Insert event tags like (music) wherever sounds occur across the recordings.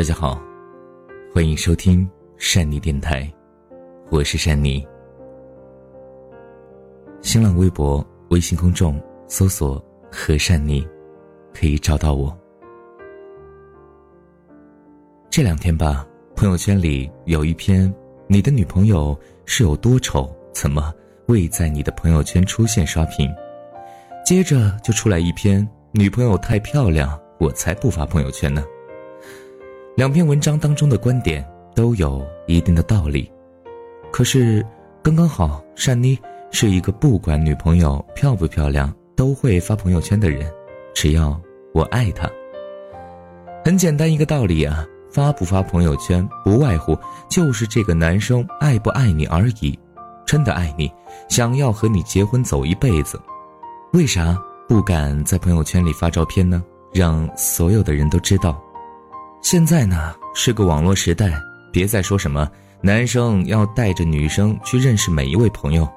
大家好，欢迎收听善妮电台，我是善妮。新浪微博、微信公众搜索“和善妮”，可以找到我。这两天吧，朋友圈里有一篇“你的女朋友是有多丑，怎么未在你的朋友圈出现”刷屏，接着就出来一篇“女朋友太漂亮，我才不发朋友圈呢”。两篇文章当中的观点都有一定的道理，可是刚刚好，善妮是一个不管女朋友漂不漂亮都会发朋友圈的人，只要我爱她。很简单一个道理啊，发不发朋友圈不外乎就是这个男生爱不爱你而已，真的爱你，想要和你结婚走一辈子，为啥不敢在朋友圈里发照片呢？让所有的人都知道。现在呢是个网络时代，别再说什么男生要带着女生去认识每一位朋友，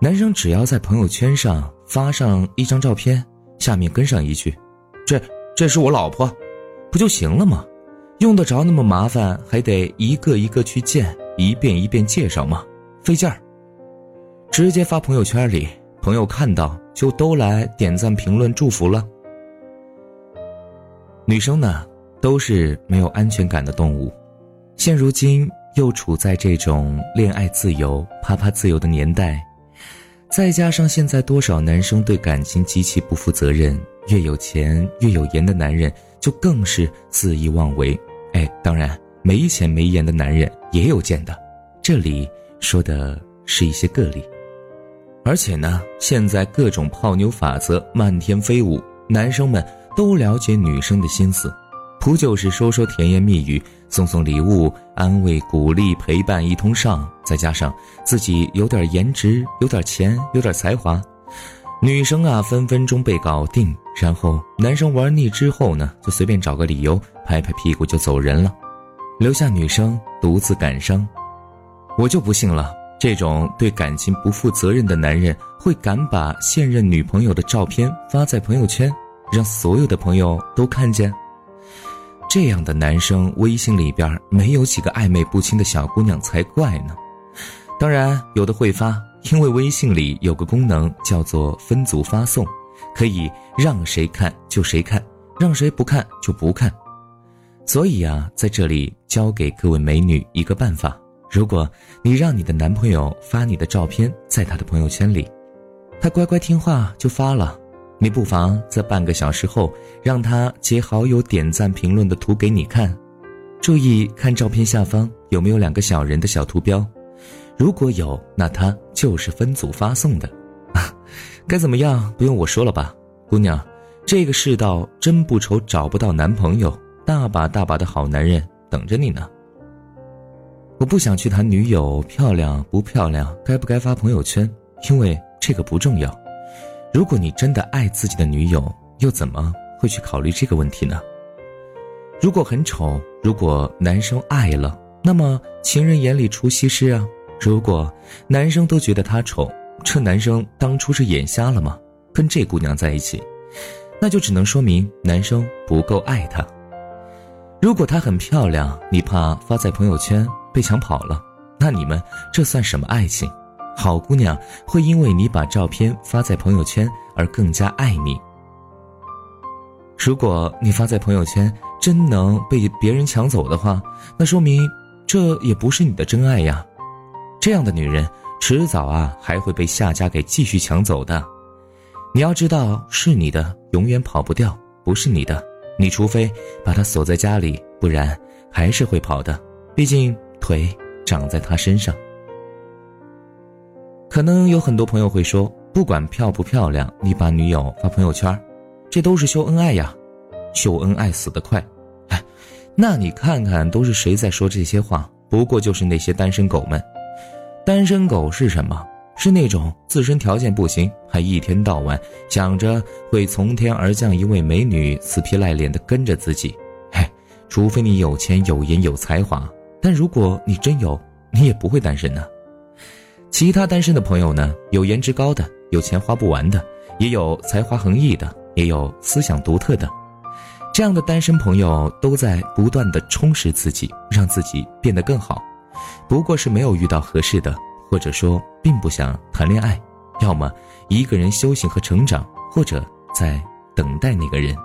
男生只要在朋友圈上发上一张照片，下面跟上一句：“这这是我老婆”，不就行了吗？用得着那么麻烦，还得一个一个去见，一遍一遍介绍吗？费劲儿。直接发朋友圈里，朋友看到就都来点赞、评论、祝福了。女生呢？都是没有安全感的动物，现如今又处在这种恋爱自由、啪啪自由的年代，再加上现在多少男生对感情极其不负责任，越有钱越有颜的男人就更是肆意妄为。哎，当然没钱没颜的男人也有贱的，这里说的是一些个例。而且呢，现在各种泡妞法则漫天飞舞，男生们都了解女生的心思。不就是说说甜言蜜语，送送礼物，安慰、鼓励、陪伴一通上，再加上自己有点颜值、有点钱、有点才华，女生啊分分钟被搞定。然后男生玩腻之后呢，就随便找个理由拍拍屁股就走人了，留下女生独自感伤。我就不信了，这种对感情不负责任的男人会敢把现任女朋友的照片发在朋友圈，让所有的朋友都看见。这样的男生微信里边没有几个暧昧不清的小姑娘才怪呢。当然有的会发，因为微信里有个功能叫做分组发送，可以让谁看就谁看，让谁不看就不看。所以啊，在这里教给各位美女一个办法：如果你让你的男朋友发你的照片在他的朋友圈里，他乖乖听话就发了。你不妨在半个小时后让他截好友、点赞、评论的图给你看，注意看照片下方有没有两个小人的小图标，如果有，那他就是分组发送的。啊 (laughs) 该怎么样？不用我说了吧，姑娘，这个世道真不愁找不到男朋友，大把大把的好男人等着你呢。我不想去谈女友漂亮不漂亮，该不该发朋友圈，因为这个不重要。如果你真的爱自己的女友，又怎么会去考虑这个问题呢？如果很丑，如果男生爱了，那么情人眼里出西施啊。如果男生都觉得她丑，这男生当初是眼瞎了吗？跟这姑娘在一起，那就只能说明男生不够爱她。如果她很漂亮，你怕发在朋友圈被抢跑了，那你们这算什么爱情？好姑娘会因为你把照片发在朋友圈而更加爱你。如果你发在朋友圈真能被别人抢走的话，那说明这也不是你的真爱呀。这样的女人迟早啊还会被下家给继续抢走的。你要知道，是你的永远跑不掉，不是你的，你除非把她锁在家里，不然还是会跑的。毕竟腿长在她身上。可能有很多朋友会说，不管漂不漂亮，你把女友发朋友圈，这都是秀恩爱呀，秀恩爱死得快。哎，那你看看都是谁在说这些话？不过就是那些单身狗们。单身狗是什么？是那种自身条件不行，还一天到晚想着会从天而降一位美女，死皮赖脸的跟着自己。哎，除非你有钱有颜有才华，但如果你真有，你也不会单身呢。其他单身的朋友呢？有颜值高的，有钱花不完的，也有才华横溢的，也有思想独特的。这样的单身朋友都在不断的充实自己，让自己变得更好，不过是没有遇到合适的，或者说并不想谈恋爱，要么一个人修行和成长，或者在等待那个人。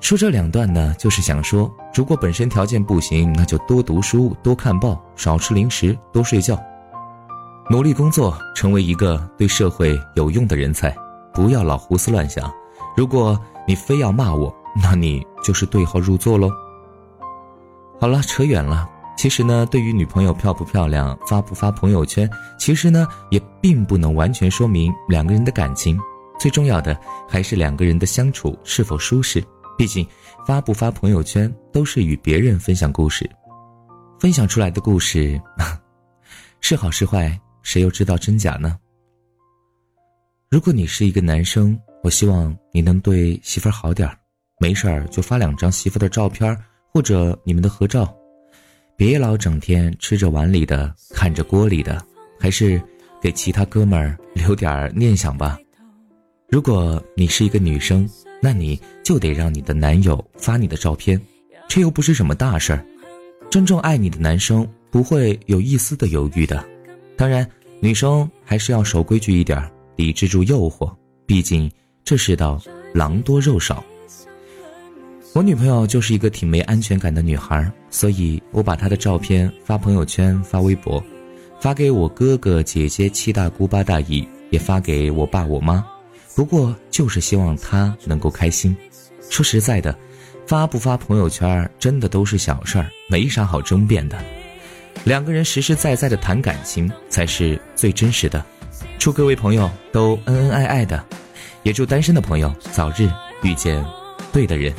说这两段呢，就是想说，如果本身条件不行，那就多读书、多看报、少吃零食、多睡觉，努力工作，成为一个对社会有用的人才，不要老胡思乱想。如果你非要骂我，那你就是对号入座喽。好了，扯远了。其实呢，对于女朋友漂不漂亮、发不发朋友圈，其实呢，也并不能完全说明两个人的感情。最重要的还是两个人的相处是否舒适。毕竟，发不发朋友圈都是与别人分享故事，分享出来的故事 (laughs) 是好是坏，谁又知道真假呢？如果你是一个男生，我希望你能对媳妇儿好点儿，没事儿就发两张媳妇的照片或者你们的合照，别老整天吃着碗里的看着锅里的，还是给其他哥们儿留点念想吧。如果你是一个女生。那你就得让你的男友发你的照片，这又不是什么大事儿。真正爱你的男生不会有一丝的犹豫的。当然，女生还是要守规矩一点，抵制住诱惑。毕竟这世道狼多肉少。我女朋友就是一个挺没安全感的女孩，所以我把她的照片发朋友圈、发微博，发给我哥哥姐姐、七大姑八大姨，也发给我爸我妈。不过就是希望他能够开心。说实在的，发不发朋友圈真的都是小事儿，没啥好争辩的。两个人实实在在的谈感情才是最真实的。祝各位朋友都恩恩爱爱的，也祝单身的朋友早日遇见对的人。